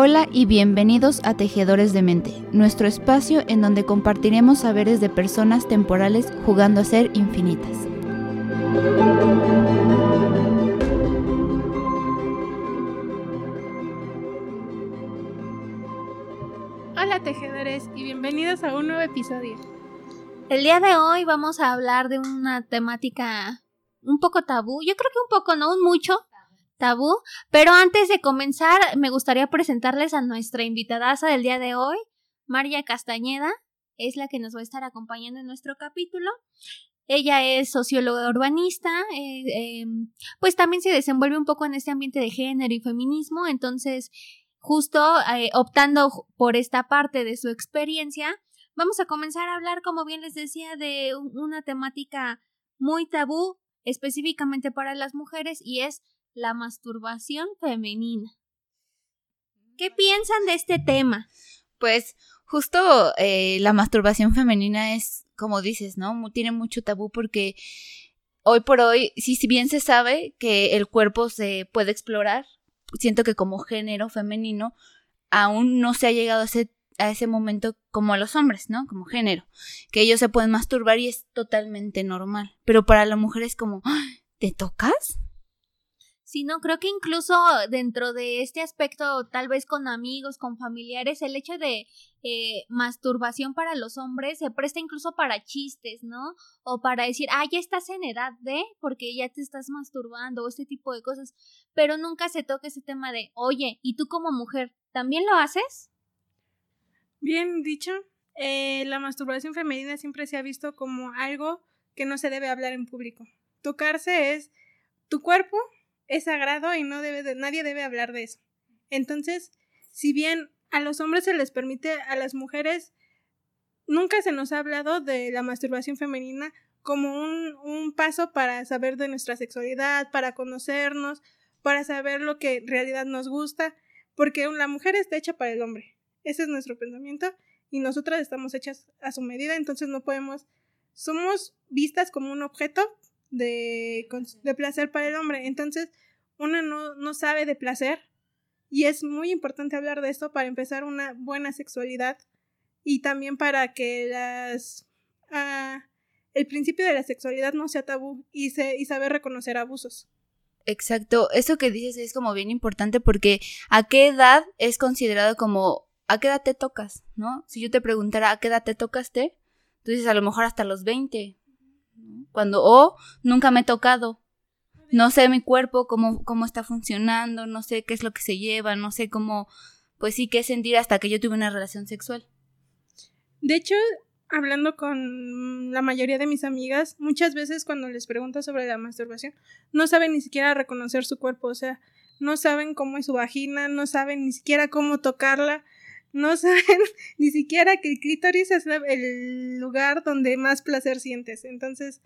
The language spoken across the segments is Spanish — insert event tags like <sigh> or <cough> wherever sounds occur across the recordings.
Hola y bienvenidos a Tejedores de Mente, nuestro espacio en donde compartiremos saberes de personas temporales jugando a ser infinitas. Hola tejedores y bienvenidos a un nuevo episodio. El día de hoy vamos a hablar de una temática un poco tabú, yo creo que un poco, no un mucho, tabú. Pero antes de comenzar, me gustaría presentarles a nuestra invitadaza del día de hoy, María Castañeda. Es la que nos va a estar acompañando en nuestro capítulo. Ella es socióloga urbanista, eh, em, pues también se desenvuelve un poco en este ambiente de género y feminismo, entonces justo eh, optando por esta parte de su experiencia, vamos a comenzar a hablar, como bien les decía, de una temática muy tabú específicamente para las mujeres y es la masturbación femenina. ¿Qué piensan de este tema? Pues justo eh, la masturbación femenina es, como dices, ¿no? Tiene mucho tabú porque hoy por hoy, sí, si bien se sabe que el cuerpo se puede explorar, siento que como género femenino aún no se ha llegado a ese, a ese momento como a los hombres, ¿no? Como género, que ellos se pueden masturbar y es totalmente normal, pero para la mujer es como, ¡Ah! ¿te tocas? Sino creo que incluso dentro de este aspecto, tal vez con amigos, con familiares, el hecho de eh, masturbación para los hombres se presta incluso para chistes, ¿no? O para decir, ah, ya estás en edad de, porque ya te estás masturbando, o este tipo de cosas, pero nunca se toca ese tema de, oye, ¿y tú como mujer, también lo haces? Bien dicho, eh, la masturbación femenina siempre se ha visto como algo que no se debe hablar en público. Tocarse es tu cuerpo es sagrado y no debe de, nadie debe hablar de eso. Entonces, si bien a los hombres se les permite, a las mujeres nunca se nos ha hablado de la masturbación femenina como un, un paso para saber de nuestra sexualidad, para conocernos, para saber lo que en realidad nos gusta, porque la mujer está hecha para el hombre. Ese es nuestro pensamiento y nosotras estamos hechas a su medida, entonces no podemos, somos vistas como un objeto de, de placer para el hombre. Entonces, una no, no sabe de placer y es muy importante hablar de esto para empezar una buena sexualidad y también para que las ah, el principio de la sexualidad no sea tabú y, se, y saber reconocer abusos. Exacto, eso que dices es como bien importante porque a qué edad es considerado como a qué edad te tocas, ¿no? Si yo te preguntara a qué edad te tocaste, tú dices a lo mejor hasta los 20, cuando, o nunca me he tocado, no sé mi cuerpo, cómo, cómo está funcionando, no sé qué es lo que se lleva, no sé cómo, pues sí, qué sentir hasta que yo tuve una relación sexual. De hecho, hablando con la mayoría de mis amigas, muchas veces cuando les pregunto sobre la masturbación, no saben ni siquiera reconocer su cuerpo, o sea, no saben cómo es su vagina, no saben ni siquiera cómo tocarla, no saben <laughs> ni siquiera que el clítoris es el lugar donde más placer sientes. Entonces,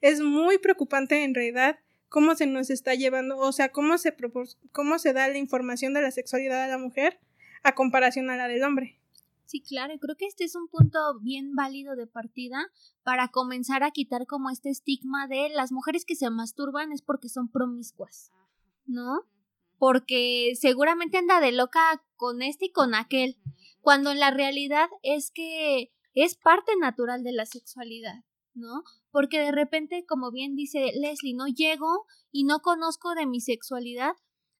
es muy preocupante en realidad cómo se nos está llevando, o sea, cómo se, cómo se da la información de la sexualidad a la mujer a comparación a la del hombre. Sí, claro, creo que este es un punto bien válido de partida para comenzar a quitar como este estigma de las mujeres que se masturban es porque son promiscuas, ¿no? Porque seguramente anda de loca con este y con aquel, cuando en la realidad es que es parte natural de la sexualidad, ¿no? Porque de repente, como bien dice Leslie, no llego y no conozco de mi sexualidad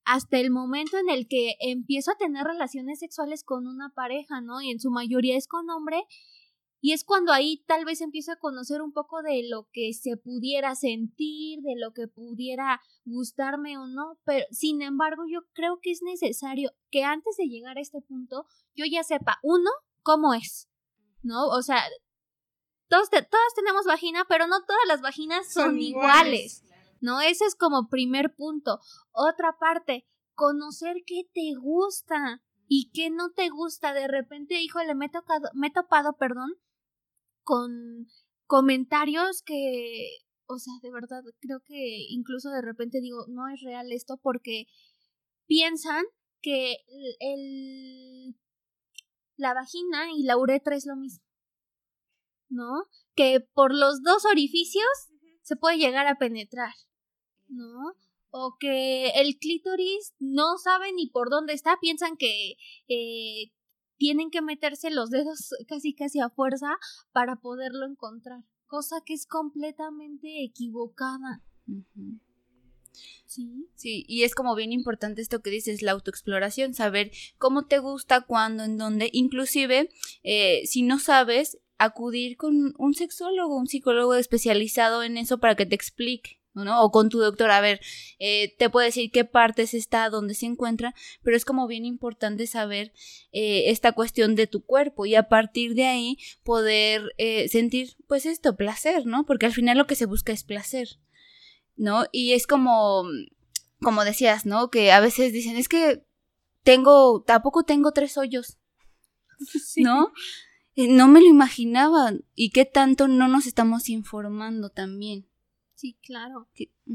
hasta el momento en el que empiezo a tener relaciones sexuales con una pareja, ¿no? Y en su mayoría es con hombre. Y es cuando ahí tal vez empiezo a conocer un poco de lo que se pudiera sentir, de lo que pudiera gustarme o no, pero sin embargo yo creo que es necesario que antes de llegar a este punto yo ya sepa, uno, cómo es, ¿no? O sea, todos, todos tenemos vagina, pero no todas las vaginas son, iguales, ¿no? Ese es como primer punto. Otra parte, conocer qué te gusta y qué no te gusta. De repente, híjole, me he, tocado, me he topado, perdón, con comentarios que, o sea, de verdad, creo que incluso de repente digo, no es real esto porque piensan que el, la vagina y la uretra es lo mismo. ¿no? Que por los dos orificios se puede llegar a penetrar, ¿no? o que el clítoris no sabe ni por dónde está, piensan que eh, tienen que meterse los dedos <laughs> casi casi a fuerza para poderlo encontrar, cosa que es completamente equivocada. Sí. Sí, y es como bien importante esto que dices, la autoexploración, saber cómo te gusta, cuándo, en dónde, inclusive eh, si no sabes, acudir con un sexólogo, un psicólogo especializado en eso para que te explique. ¿No? O con tu doctor, a ver, eh, te puede decir qué partes está, dónde se encuentra, pero es como bien importante saber eh, esta cuestión de tu cuerpo y a partir de ahí poder sentir, pues esto, placer, ¿no? Porque al final lo que se busca es placer. ¿no? Y es como, como decías, ¿no? Que a veces dicen, es que tengo, tampoco tengo tres hoyos, ¿no? No me lo imaginaba. Y qué tanto no nos estamos informando también. Sí, claro.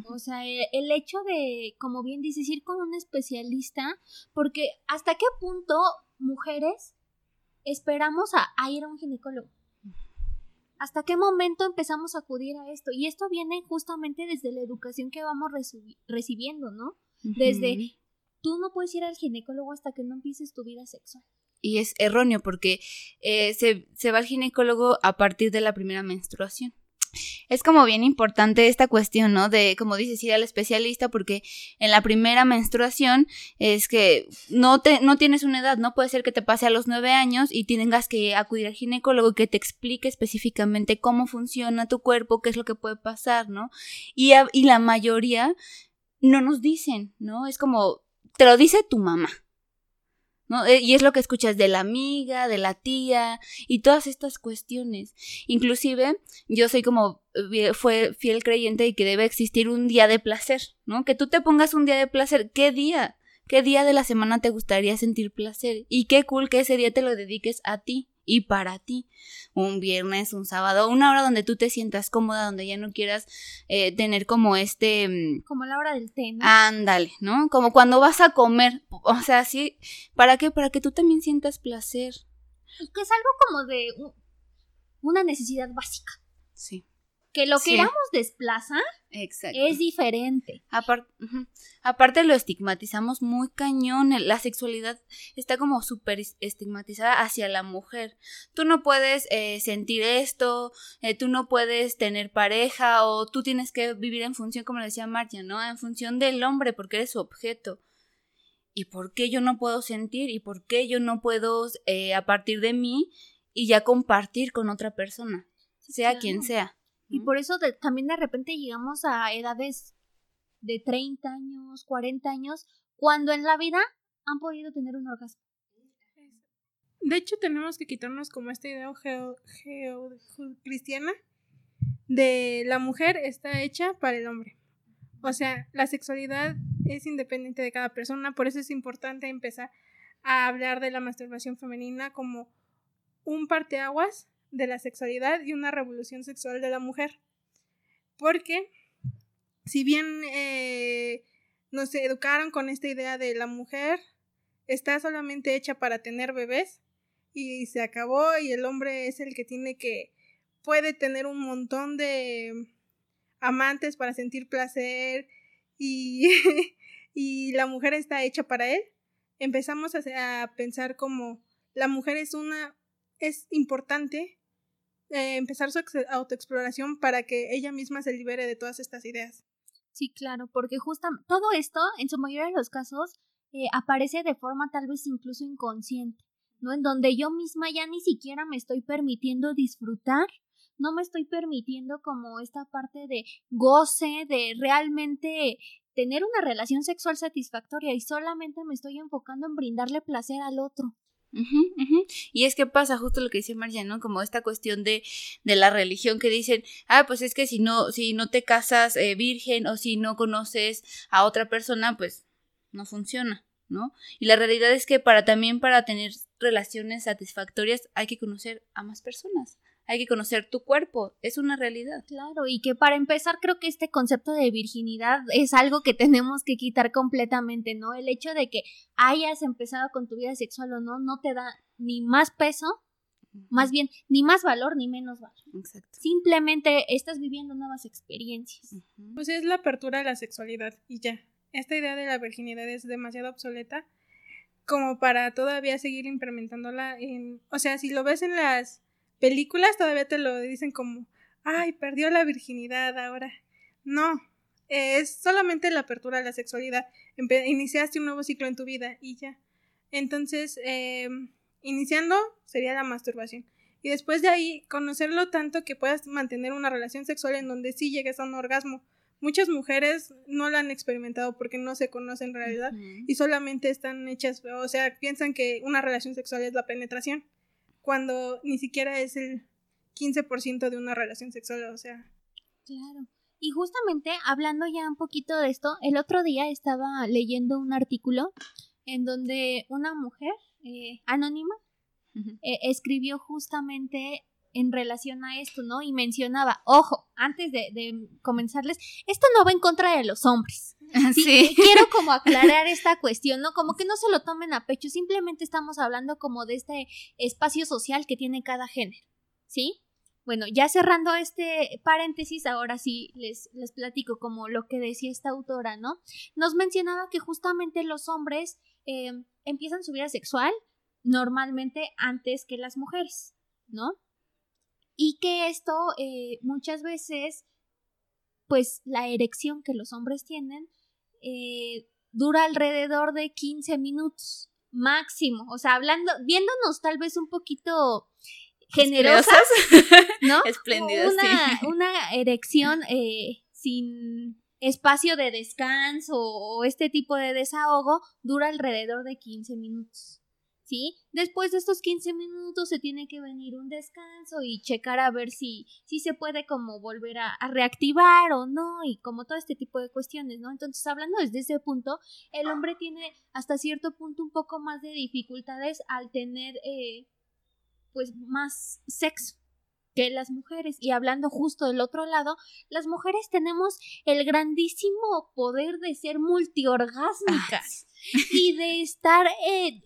O sea, e, el, hecho de, como bien dices, ir con un especialista, porque hasta qué punto mujeres esperamos a ir a un ginecólogo. ¿Hasta qué momento empezamos a acudir a esto? Y esto viene justamente desde la educación que vamos recibiendo, ¿no? Desde tú no puedes ir al ginecólogo hasta que no empieces tu vida sexual. Y es erróneo porque eh, se, se va al ginecólogo a partir de la primera menstruación es como bien importante esta cuestión, ¿no? De, como dices, ir al especialista, porque en la primera menstruación es que no, te, no tienes una edad, ¿no? Puede ser que te pase a los nueve años y tengas que acudir al ginecólogo que te explique específicamente cómo funciona tu cuerpo, qué es lo que puede pasar, ¿no? Y, y la mayoría no nos dicen, ¿no? Es como, te lo dice tu mamá, ¿no? Eh, y es lo que escuchas de la amiga, de la tía y todas estas cuestiones. Inclusive, yo soy como eh, fue fiel creyente de que debe existir un día de placer, ¿no? Que tú te pongas un día de placer. ¿Qué día? ¿Qué día de la semana te gustaría sentir placer? Y qué cool que ese día te lo dediques a ti y para ti. Un viernes, un sábado, una hora donde tú te sientas cómoda, donde ya no quieras eh, tener como este... Mm, como la hora del té, ¿no? Ándale, ¿no? Como cuando vas a comer. O sea, sí. ¿Para qué? Para que tú también sientas placer. Que es algo como de una necesidad básica. Sí que lo queramos desplazar es diferente. Aparte lo estigmatizamos muy cañón. La sexualidad está como súper estigmatizada hacia la mujer. Tú no puedes eh, sentir esto, eh, tú no puedes tener pareja o tú tienes que vivir en función, como decía Marcia, ¿no? En función del hombre porque eres su objeto. ¿Y por qué yo no puedo sentir? ¿Y por qué yo no puedo, eh, a partir de mí, y ya compartir con otra persona? Sea quien sea. Y por eso también de repente llegamos a edades de 30 años, 40 años, cuando en la vida han podido tener un orgasmo. De hecho, tenemos que quitarnos como esta idea cristiana de la mujer está hecha para el hombre. O sea, la sexualidad es independiente de cada persona, por eso es importante empezar a hablar de la masturbación femenina como un parteaguas de la sexualidad y una revolución sexual de la mujer. Porque, si bien eh, nos educaron con esta idea de la mujer está solamente hecha para tener bebés y se acabó y el hombre es el que tiene que puede tener un montón de amantes para sentir placer y, <laughs> y la mujer está hecha para él, empezamos a, a pensar como la mujer es una es importante eh, empezar su autoexploración para que ella misma se libere de todas estas ideas. Sí, claro, porque justamente todo esto, en su mayoría de los casos, eh, aparece de forma tal vez incluso inconsciente, ¿no? En donde yo misma ya ni siquiera me estoy permitiendo disfrutar, no me estoy permitiendo como esta parte de goce, de realmente tener una relación sexual satisfactoria y solamente me estoy enfocando en brindarle placer al otro. Y es que pasa justo lo que dice Marcia, ¿no? Como esta cuestión de, de la religión que dicen, ah, pues es que si no, si no te casas eh, virgen o si no conoces a otra persona, pues no funciona, ¿no? Y la realidad es que para también para tener relaciones satisfactorias hay que conocer a más personas hay que conocer tu cuerpo, es una realidad. Claro, y que para empezar creo que este concepto de virginidad es algo que <laughs> tenemos que quitar completamente, ¿no? El hecho de que hayas empezado con tu vida sexual o no, no te da ni más peso Más bien, ni más valor ni menos valor. Exacto. Simplemente estás viviendo nuevas experiencias. Pues es la apertura a la sexualidad y ya. Esta idea de la virginidad es demasiado obsoleta como para todavía seguir implementándola en... O sea, si lo ves en las películas, todavía te lo dicen como, ay, perdió la virginidad ahora. No, es solamente la apertura a la sexualidad. iniciaste un nuevo ciclo en tu vida y ya. Entonces, eh, iniciando sería la masturbación. Y después de ahí, conocerlo tanto que puedas mantener una relación sexual en donde sí llegues a un orgasmo. Muchas mujeres no lo han experimentado porque no se conocen en realidad y solamente están hechas, o sea, piensan que una relación sexual es la penetración, cuando ni siquiera es el 15% de una relación sexual, o sea. Claro. Y justamente hablando ya un poquito de esto, el otro día estaba leyendo un artículo en donde una mujer eh, anónima eh, escribió justamente en relación a esto, ¿no? Y mencionaba, ojo, antes de, de, comenzarles, esto no va en contra de los hombres. <laughs> Sí, Quiero como aclarar <laughs> esta cuestión, ¿no? Como que no se lo tomen a pecho, simplemente estamos hablando como de este espacio social que tiene cada género, ¿sí? Bueno, ya cerrando este paréntesis, ahora sí les, les platico como lo que decía esta autora, ¿no? Nos mencionaba que justamente los hombres eh, empiezan su vida sexual normalmente antes que las mujeres, ¿no? Y que esto eh, muchas veces, pues la erección que los hombres tienen eh, dura alrededor de 15 minutos máximo, o sea, hablando, viéndonos tal vez un poquito generosas, ¿no? <laughs> Espléndidas, una, una erección eh, sin espacio de descanso o este tipo de desahogo dura alrededor de 15 minutos. ¿Sí? Después de estos 15 minutos se tiene que venir un descanso y checar a ver si, si se puede como volver a, reactivar o no y como todo este tipo de cuestiones, ¿no? Entonces, hablando desde ese punto, el hombre tiene hasta cierto punto un poco más de dificultades al tener eh, pues más sexo que las mujeres. Y hablando justo del otro lado, las mujeres tenemos el grandísimo poder de ser multiorgásmicas y de estar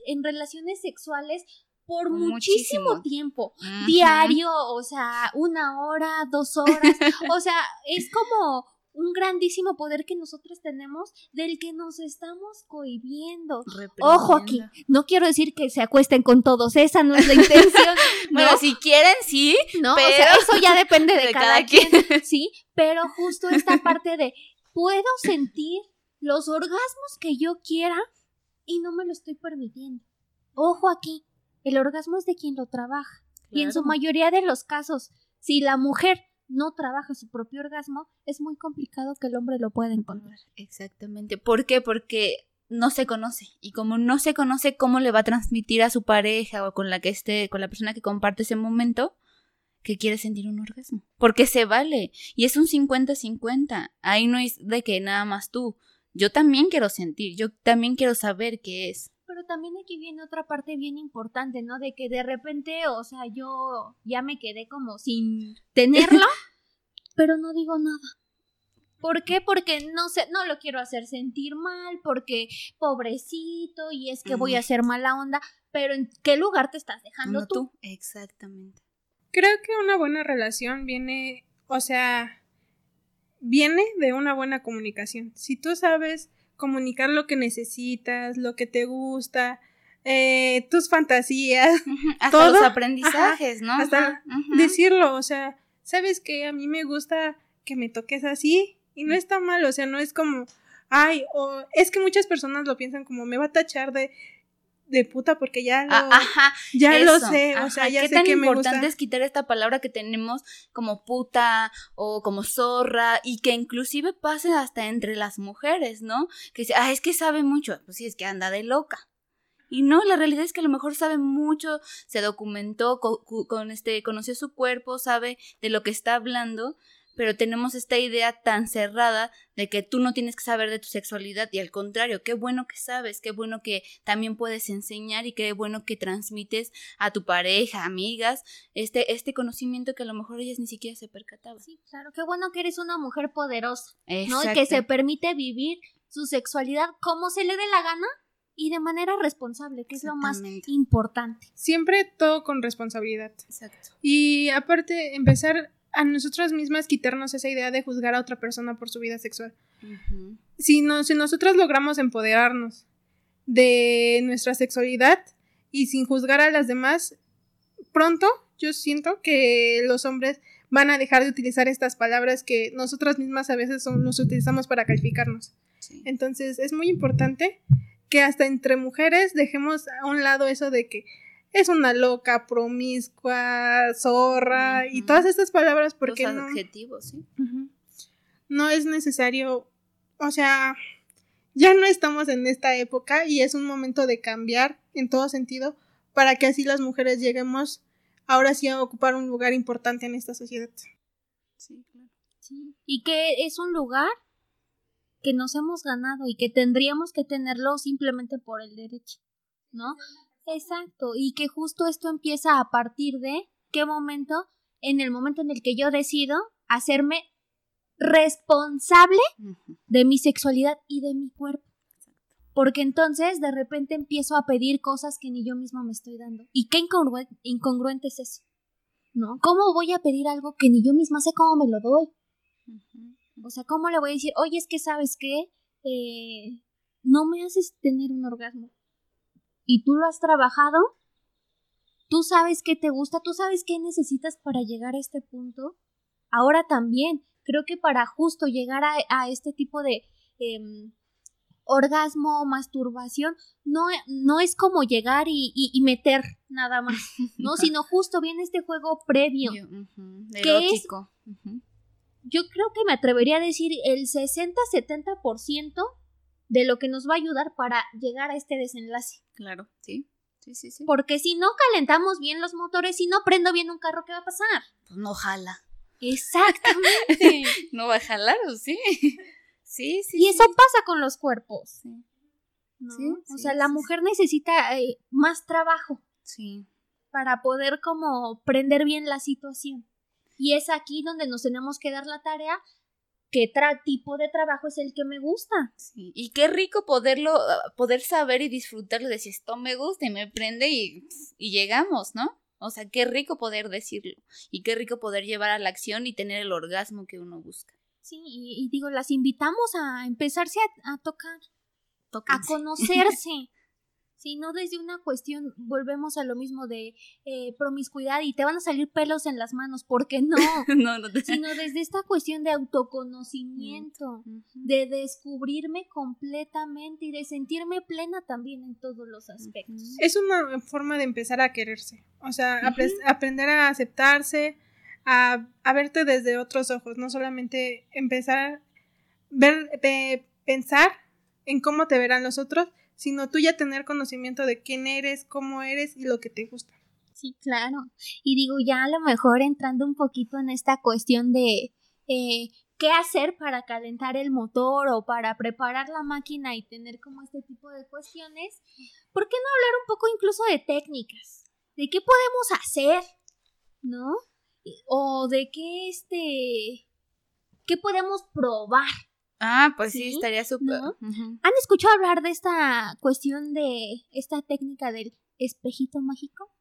en relaciones sexuales por muchísimo, tiempo, diario, o sea, una hora, dos horas, o sea, es como un grandísimo poder que nosotros tenemos del que nos estamos cohibiendo. Ojo aquí, no quiero decir que se acuesten con todos, esa no es la intención. <laughs> bueno, si quieren, sí, no, pero... eso ya depende de, <laughs> cada, quien, sí, pero justo esta parte de puedo sentir los orgasmos que yo quiera y no me lo estoy permitiendo. Ojo aquí, el orgasmo es de quien lo trabaja. Y en su mayoría de los casos, si la mujer no trabaja su propio orgasmo, es muy complicado que el hombre lo pueda encontrar. Exactamente. ¿Por qué? Porque no se conoce y como no se conoce cómo le va a transmitir a su pareja o con la que esté, con la persona que comparte ese momento, que quiere sentir un orgasmo. Porque se vale y es un 50-50. Ahí no es de que nada más tú. Yo también quiero sentir, yo también quiero saber qué es pero también aquí viene otra parte bien importante, ¿no? De que de repente, o sea, yo ya me quedé como sin <laughs> tenerlo, pero no digo nada. ¿Por qué? Porque no sé, no lo quiero hacer sentir mal, porque pobrecito y es que voy a hacer mala onda, pero ¿en qué lugar te estás dejando tú? Exactamente. Creo que una buena relación viene, o sea, viene de una buena comunicación. Si tú sabes comunicar lo que necesitas, lo que te gusta, eh, tus fantasías, hasta todos los aprendizajes, ¿no? Hasta decirlo, o sea, sabes que a mí me gusta que me toques así y no está mal, o sea, no es como, ay, o es que muchas personas lo piensan como me va a tachar de de puta porque ya lo, ajá, ya lo sé, o sea, ya ¿Qué sé tan que me importante gusta. es quitar esta palabra que tenemos como puta o como zorra y que inclusive pase hasta entre las mujeres, ¿no? Que dice, ah, es que sabe mucho, pues sí, es que anda de loca. Y no, la realidad es que a lo mejor sabe mucho, se documentó, con este, conoció su cuerpo, sabe de lo que está hablando, pero tenemos esta idea tan cerrada de que tú no tienes que saber de tu sexualidad y al contrario, qué bueno que sabes, qué bueno que también puedes enseñar y qué bueno que transmites a tu pareja, amigas, este, este conocimiento que a lo mejor ellas ni siquiera se percataban. Sí, claro, qué bueno que eres una mujer poderosa, ¿no? Y que se permite vivir su sexualidad como se le dé la gana, y de manera responsable, que es lo más importante. Siempre todo con responsabilidad. Exacto. Y aparte, empezar a nosotras mismas quitarnos esa idea de juzgar a otra persona por su vida sexual. Si, no, si nosotras logramos empoderarnos de nuestra sexualidad y sin juzgar a las demás, pronto yo siento que los hombres van a dejar de utilizar estas palabras que nosotras mismas a veces son- los utilizamos para calificarnos. Sí. Entonces es muy importante que hasta entre mujeres dejemos a un lado eso de que es una loca, promiscua, zorra y todas estas palabras porque Los no, adjetivos, sí. Ujú. no es necesario, o sea, ya no estamos en esta época y es un momento de cambiar en todo sentido para que así las mujeres lleguemos ahora sí a ocupar un lugar importante en esta sociedad. Sí, claro. Sí. Y que es un lugar que nos hemos ganado y que tendríamos que tenerlo simplemente por el derecho, ¿no? Exacto, y que justo esto empieza a partir de qué momento, en el momento en el que yo decido hacerme responsable de mi sexualidad y de mi cuerpo. Porque entonces de repente empiezo a pedir cosas que ni yo misma me estoy dando. ¿Y qué incongru- incongruente es eso? ¿No? ¿Cómo voy a pedir algo que ni yo misma sé cómo me lo doy? O sea, ¿cómo le voy a decir, oye, es que sabes qué? Eh, no me haces tener un orgasmo. ¿Y tú lo has trabajado? ¿Tú sabes qué te gusta? ¿Tú sabes qué necesitas para llegar a este punto? Ahora también, creo que para justo llegar a, a este tipo de em, orgasmo, masturbación, no, no es como llegar y, y- y meter nada más, ¿no? <laughs> Sino justo viene este juego previo Yo-. ¿Qué es? Yo creo que me atrevería a decir el 60-70% de lo que nos va a ayudar para llegar a este desenlace. Claro, sí. Sí, sí, sí. Porque si no calentamos bien los motores, si no prendo bien un carro, ¿qué va a pasar? Pues no jala. Exactamente. <laughs> No va a jalar, ¿o sí? Sí, sí. y eso sí. pasa con los cuerpos. Sí. ¿no? Sí, o sea, la mujer necesita eh, más trabajo Sí. para poder como prender bien la situación. Y es aquí donde nos tenemos que dar la tarea qué tra- tipo de trabajo es el que me gusta. Sí, y qué rico poderlo, ah, poder saber y disfrutarlo, de si esto me gusta y me prende y, y llegamos, ¿no? O sea, qué rico poder decirlo y qué rico poder llevar a la acción y tener el orgasmo que uno busca. Sí, y, y digo, las invitamos a empezarse a, a tocar, a conocerse. <laughs> Si no desde una cuestión, volvemos a lo mismo de eh, promiscuidad y te van a salir pelos en las manos, ¿por qué no? <laughs> no, no te... Sino desde esta cuestión de autoconocimiento, Ujú. de descubrirme completamente y de sentirme plena también en todos los aspectos. Es una forma de empezar a quererse, o sea, aprender a aceptarse, a, a verte desde otros ojos, no solamente empezar ver, pe- pensar en cómo te verán los otros, sino tú ya tener conocimiento de quién eres, cómo eres y lo que te gusta. Sí, claro. Y digo, ya a lo mejor entrando un poquito en esta cuestión de eh, qué hacer para calentar el motor o para preparar la máquina y tener como este tipo de cuestiones, ¿por qué no hablar un poco incluso de técnicas? ¿De qué podemos hacer? ¿No? O de qué este... ¿Qué podemos probar? Ah, pues sí, Sí, estaría súper. ¿Han escuchado hablar de esta cuestión de esta técnica del espejito mágico?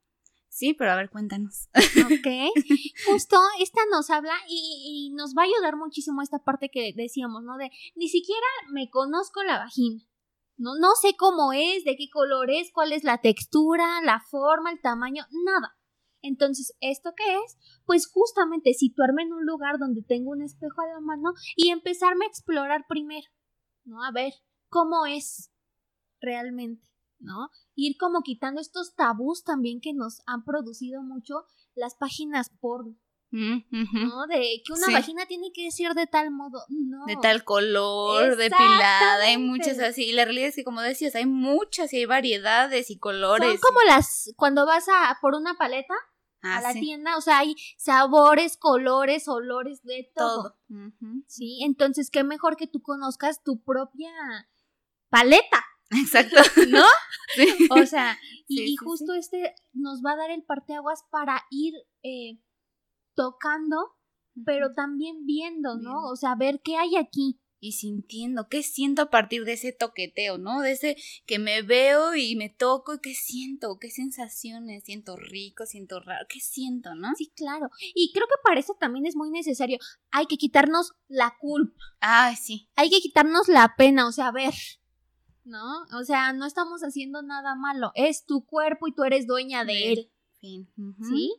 Sí, pero a ver, cuéntanos. Ok. <laughs> Justo esta nos habla y, y nos va a ayudar muchísimo esta parte que decíamos, ¿no? De ni siquiera me conozco la vagina. No, no sé cómo es, de qué color es, cuál es la textura, la forma, el tamaño, nada. Entonces, ¿esto qué es? Pues justamente situarme en un lugar donde tengo un espejo a la mano y empezarme a explorar primero, ¿no? A ver cómo es realmente, ¿no? Ir como quitando estos tabús también que nos han producido mucho las páginas porno, Mm. ¿no? De que una Sí. vagina tiene que ser de tal modo, no. De tal color, depilada, hay muchas así. Y la realidad es que, como decías, hay muchas y hay variedades y colores. Son como las cuando vas a por una paleta Ah, a la sí, tienda, o sea, hay sabores, colores, olores, de todo. Sí, entonces qué mejor que tú conozcas tu propia paleta, Exacto. <laughs> ¿no? <laughs> Sí. O sea, y, Sí, y sí, justo este nos va a dar el parteaguas para ir eh, tocando, pero también viendo, ¿no? Bien. O sea, ver qué hay aquí, y sintiendo, qué siento a partir de ese toqueteo, ¿no? De ese que me veo y me toco y qué siento, qué sensaciones, siento rico, siento raro, qué siento, ¿no? Sí, claro. Y creo que para eso también es muy necesario. Hay que quitarnos la culpa. Ay, sí. Hay que quitarnos la pena, o sea, a ver. ¿No? O sea, no estamos haciendo nada malo. Es tu cuerpo y tú eres dueña de él. Fin. ¿Sí?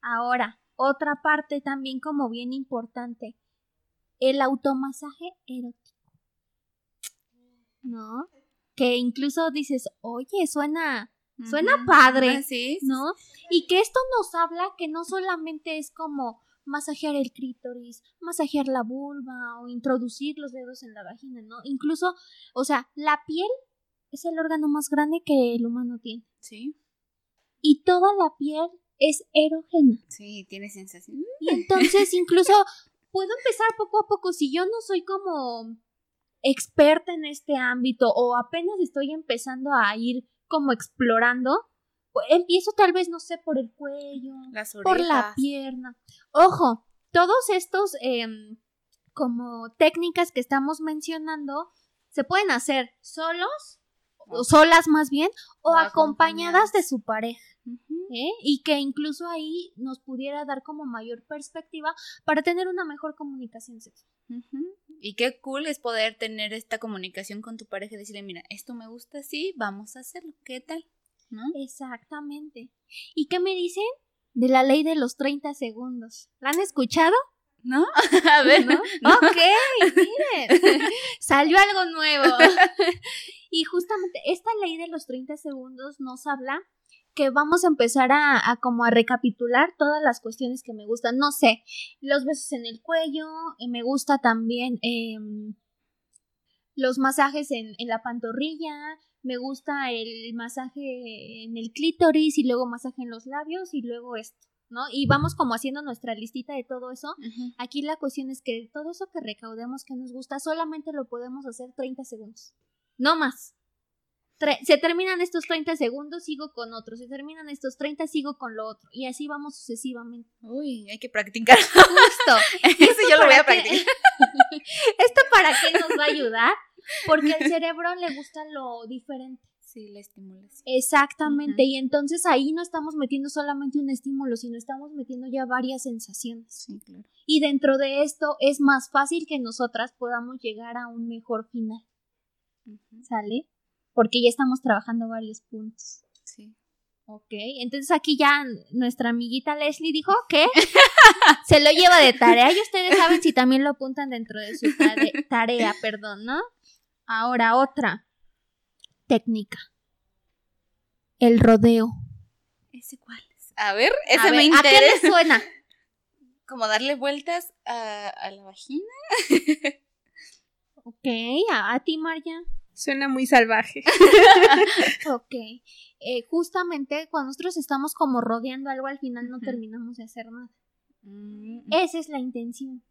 Ahora, otra parte también como bien importante el automasaje erótico. ¿No? Que incluso dices, oye, suena, suena padre, sí, ¿no? Y que esto nos habla que no solamente es como masajear el clítoris, masajear la vulva o introducir los dedos en la vagina, ¿no? Incluso, o sea, la piel es el órgano más grande que el humano tiene. Sí. Y toda la piel es erógena. Sí, tiene sensación. Y entonces incluso <laughs> puedo empezar poco a poco. Si yo no soy como experta en este ámbito o apenas estoy empezando a ir como explorando, pues empiezo tal vez, no sé, por el cuello, por la pierna. Ojo, todos estos em, como técnicas que estamos mencionando se pueden hacer solos, o solas más bien, o, acompañadas de su pareja. ¿Eh? y que incluso ahí nos pudiera dar como mayor perspectiva para tener una mejor comunicación sexual. Y qué cool es poder tener esta comunicación con tu pareja y decirle, mira, esto me gusta así, vamos a hacerlo, ¿qué tal? ¿No? Exactamente. ¿Y qué me dicen de la ley de los 30 segundos? ¿La han escuchado? ¿No? <laughs> A ver. ¿No? <laughs> Ok, miren. <laughs> Salió algo nuevo. y justamente esta ley de los 30 segundos nos habla que vamos a empezar a, como a recapitular todas las cuestiones que me gustan. No sé, los besos en el cuello, eh, me gusta también em, los masajes en, en, la pantorrilla, me gusta el masaje en el clítoris y luego masaje en los labios y luego esto. ¿no? Y vamos como haciendo nuestra listita de todo eso. Aquí la cuestión es que todo eso que recaudemos que nos gusta solamente lo podemos hacer 30 segundos. No más se terminan estos 30 segundos, sigo con otro, se terminan estos 30, sigo con lo otro, y así vamos sucesivamente. Uy, hay que practicar. <laughs> Justo. <laughs> Eso yo lo voy a practicar. <laughs> ¿Esto para qué nos va a ayudar? Porque al cerebro le gusta lo diferente. Sí, la estimulación. Exactamente, y entonces ahí no estamos metiendo solamente un estímulo, sino estamos metiendo ya varias sensaciones. Sí, claro. Y dentro de esto es más fácil que nosotras podamos llegar a un mejor final. ¿Sale? Porque ya estamos trabajando varios puntos. Sí. Ok, entonces aquí ya nuestra amiguita Leslie dijo <laughs> que se lo lleva de tarea y ustedes saben si también lo apuntan dentro de su tarea, perdón, ¿no? Ahora otra técnica. El rodeo. ¿Ese cuál es? A ver, ese me interesa. ¿A qué le suena? Como darle vueltas a, la vagina. ok, a, a ti, María. Suena muy salvaje. <laughs> <laughs> ok. Eh, justamente cuando nosotros estamos como rodeando algo, al final no terminamos de hacer nada. Mm. Esa es la intención.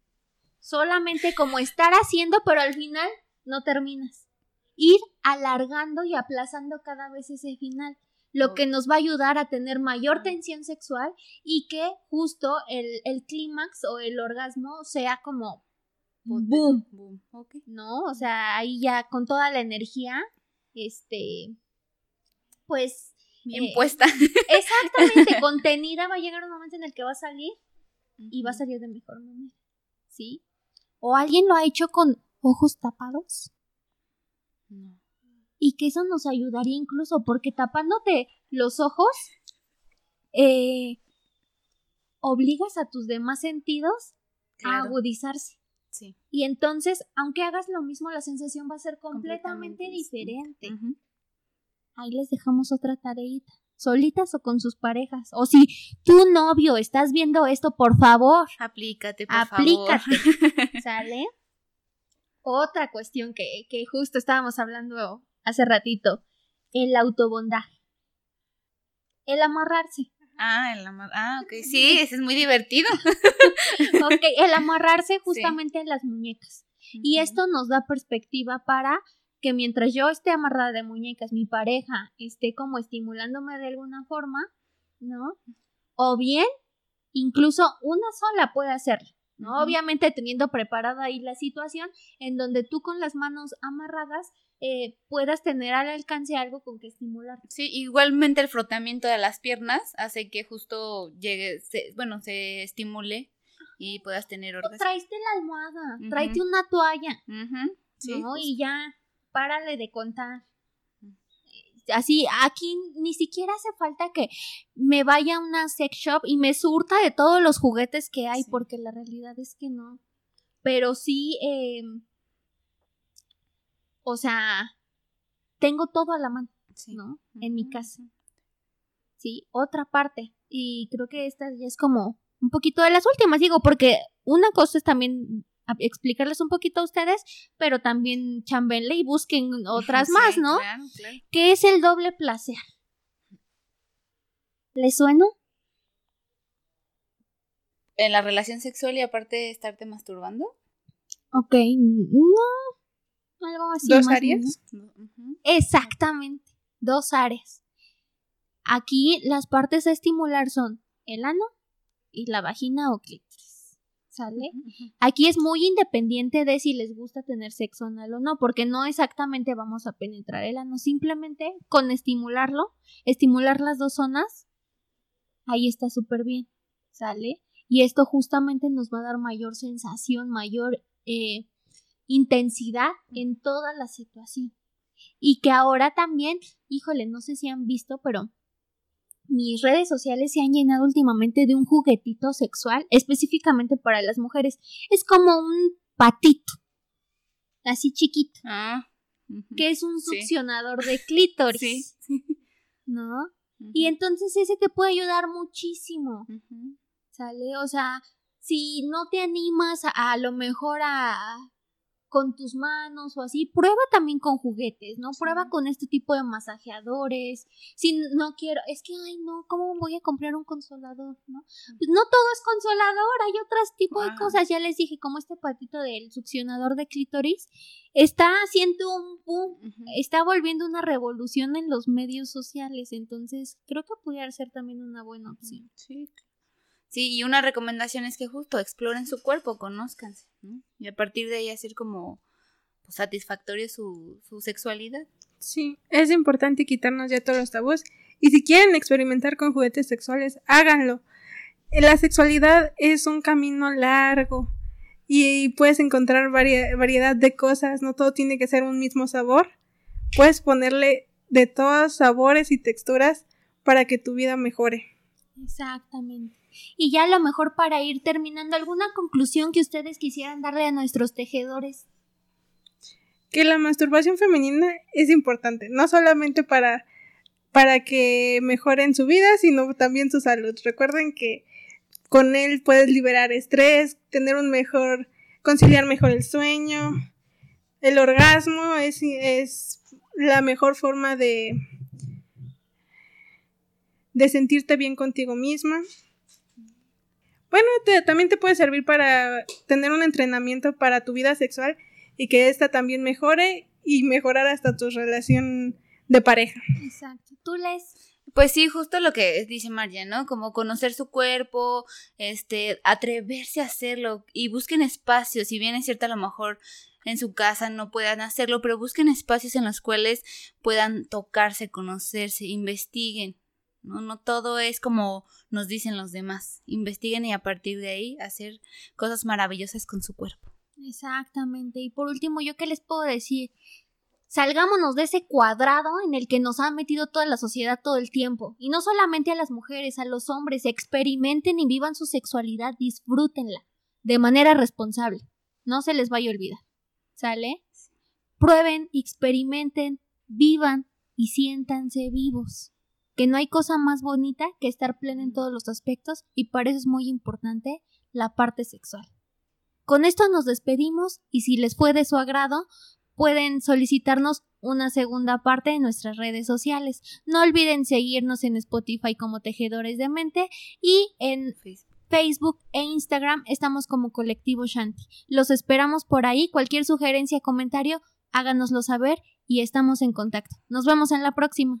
Solamente como estar haciendo, pero al final no terminas. Ir alargando y aplazando cada vez ese final. Lo que nos va a ayudar a tener mayor tensión sexual y que justo el, el clímax o el orgasmo sea como boom, boom. ¿no? O sea, ahí ya con toda la energía, este, pues... Bien eh, puesta. <laughs> Exactamente, <laughs> contenida, va a llegar un momento en el que va a salir y va a salir de mejor manera, ¿sí? ¿O alguien lo ha hecho con ojos tapados? No. Y que eso nos ayudaría incluso, porque tapándote los ojos, eh, obligas a tus demás sentidos a agudizarse. Y entonces, aunque hagas lo mismo, la sensación va a ser completamente, diferente. Ahí les dejamos otra tareita. Solitas o con sus parejas. O si tu novio estás viendo esto, por favor. Aplícate, por aplícate, <laughs> ¿Sale? Otra cuestión que, que justo estábamos hablando hace ratito. El autobondaje. El amarrarse. Ah, el ah, ok, sí, ese es muy divertido. <laughs> ok, el amarrarse justamente en las muñecas. Y esto nos da perspectiva para que mientras yo esté amarrada de muñecas, mi pareja esté como estimulándome de alguna forma, ¿no? O bien, incluso una sola puede hacerlo. ¿No? Obviamente teniendo preparada ahí la situación en donde tú con las manos amarradas eh, puedas tener al alcance algo con que estimular. Sí, igualmente el frotamiento de las piernas hace que justo llegue, bueno, se estimule y puedas tener orgasmo. Traiste la almohada, tráete una toalla, ¿no? Y ya, párale de contar. Así, aquí ni siquiera hace falta que me vaya a una sex shop y me surta de todos los juguetes que hay, porque la realidad es que no. Pero sí, eh, o sea, tengo todo a la mano, ¿no? En mi casa. Sí, otra parte. Y creo que esta ya es como un poquito de las últimas, digo, porque una cosa es también explicarles un poquito a ustedes, pero también chambenle y busquen <laughs> otras más, ¿no? Claro, claro. ¿Qué es el doble placer? ¿Les suena? ¿En la relación sexual y aparte de estarte masturbando? Ok, no. Algo así. ¿Dos áreas? Exactamente, dos áreas. Aquí las partes a estimular son el ano y la vagina o clítoris. ¿Sale? Aquí es muy independiente de si les gusta tener sexo anal o no, porque no exactamente vamos a penetrar el ano, simplemente con estimularlo, estimular las dos zonas, ahí está súper bien, ¿sale? Y esto justamente nos va a dar mayor sensación, mayor eh, intensidad en toda la situación. Y que ahora también, híjole, no sé si han visto, pero mis redes sociales se han llenado últimamente de un juguetito sexual específicamente para las mujeres. Es como un patito, así chiquito, ah, que es un succionador de clítoris, ¿no? Y entonces ese te puede ayudar muchísimo, ¿sale? O sea, si no te animas a, a lo mejor a, con tus manos o así, prueba también con juguetes, ¿no? Prueba con este tipo de masajeadores. Si no quiero, es que, ay, no, ¿cómo voy a comprar un consolador, no? Pues no todo es consolador, hay otros tipos de cosas. Ya les dije, como este patito del succionador de clítoris está haciendo un boom, está volviendo una revolución en los medios sociales. Entonces, creo que pudiera ser también una buena opción. Sí, Sí, y una recomendación es que justo exploren su cuerpo, conózcanse, ¿no? Y a partir de ahí hacer como pues, satisfactorio su, su sexualidad. Sí, es importante quitarnos ya todos los tabús. Y si quieren experimentar con juguetes sexuales, háganlo. La sexualidad es un camino largo y puedes encontrar variedad de cosas, no todo tiene que ser un mismo sabor. Puedes ponerle de todos sabores y texturas para que tu vida mejore. Exactamente. Y ya a lo mejor para ir terminando, ¿alguna conclusión que ustedes quisieran darle a nuestros tejedores? Que la masturbación femenina es importante, no solamente para, para que mejoren su vida, sino también su salud. Recuerden que con él puedes liberar estrés, tener un mejor, conciliar mejor el sueño. El orgasmo es, es la mejor forma de, de sentirte bien contigo misma. Bueno, también te puede servir para tener un entrenamiento para tu vida sexual y que esta también mejore y mejorar hasta tu relación de pareja. Exacto. ¿Tú les pues sí, justo lo que dice María, ¿no? Como conocer su cuerpo, este, atreverse a hacerlo y busquen espacios, si bien es cierto a lo mejor en su casa no puedan hacerlo, pero busquen espacios en los cuales puedan tocarse, conocerse, investiguen, ¿no? No todo es como nos dicen los demás. Investiguen y a partir de ahí hacer cosas maravillosas con su cuerpo. Exactamente. Y por último, ¿yo qué les puedo decir? Salgámonos de ese cuadrado en el que nos ha metido toda la sociedad todo el tiempo. Y no solamente a las mujeres, a los hombres. Experimenten y vivan su sexualidad, disfrútenla de manera responsable. No se les vaya a olvidar. ¿Sale? Prueben, experimenten, vivan y siéntanse vivos que no hay cosa más bonita que estar plena en todos los aspectos y para eso es muy importante la parte sexual. Con esto nos despedimos y si les fue de su agrado, pueden solicitarnos una segunda parte en nuestras redes sociales. No olviden seguirnos en Spotify como Tejedores de Mente y en Facebook e Instagram estamos como Colectivo Shanti. Los esperamos por ahí. Cualquier sugerencia, comentario, háganoslo saber y estamos en contacto. Nos vemos en la próxima.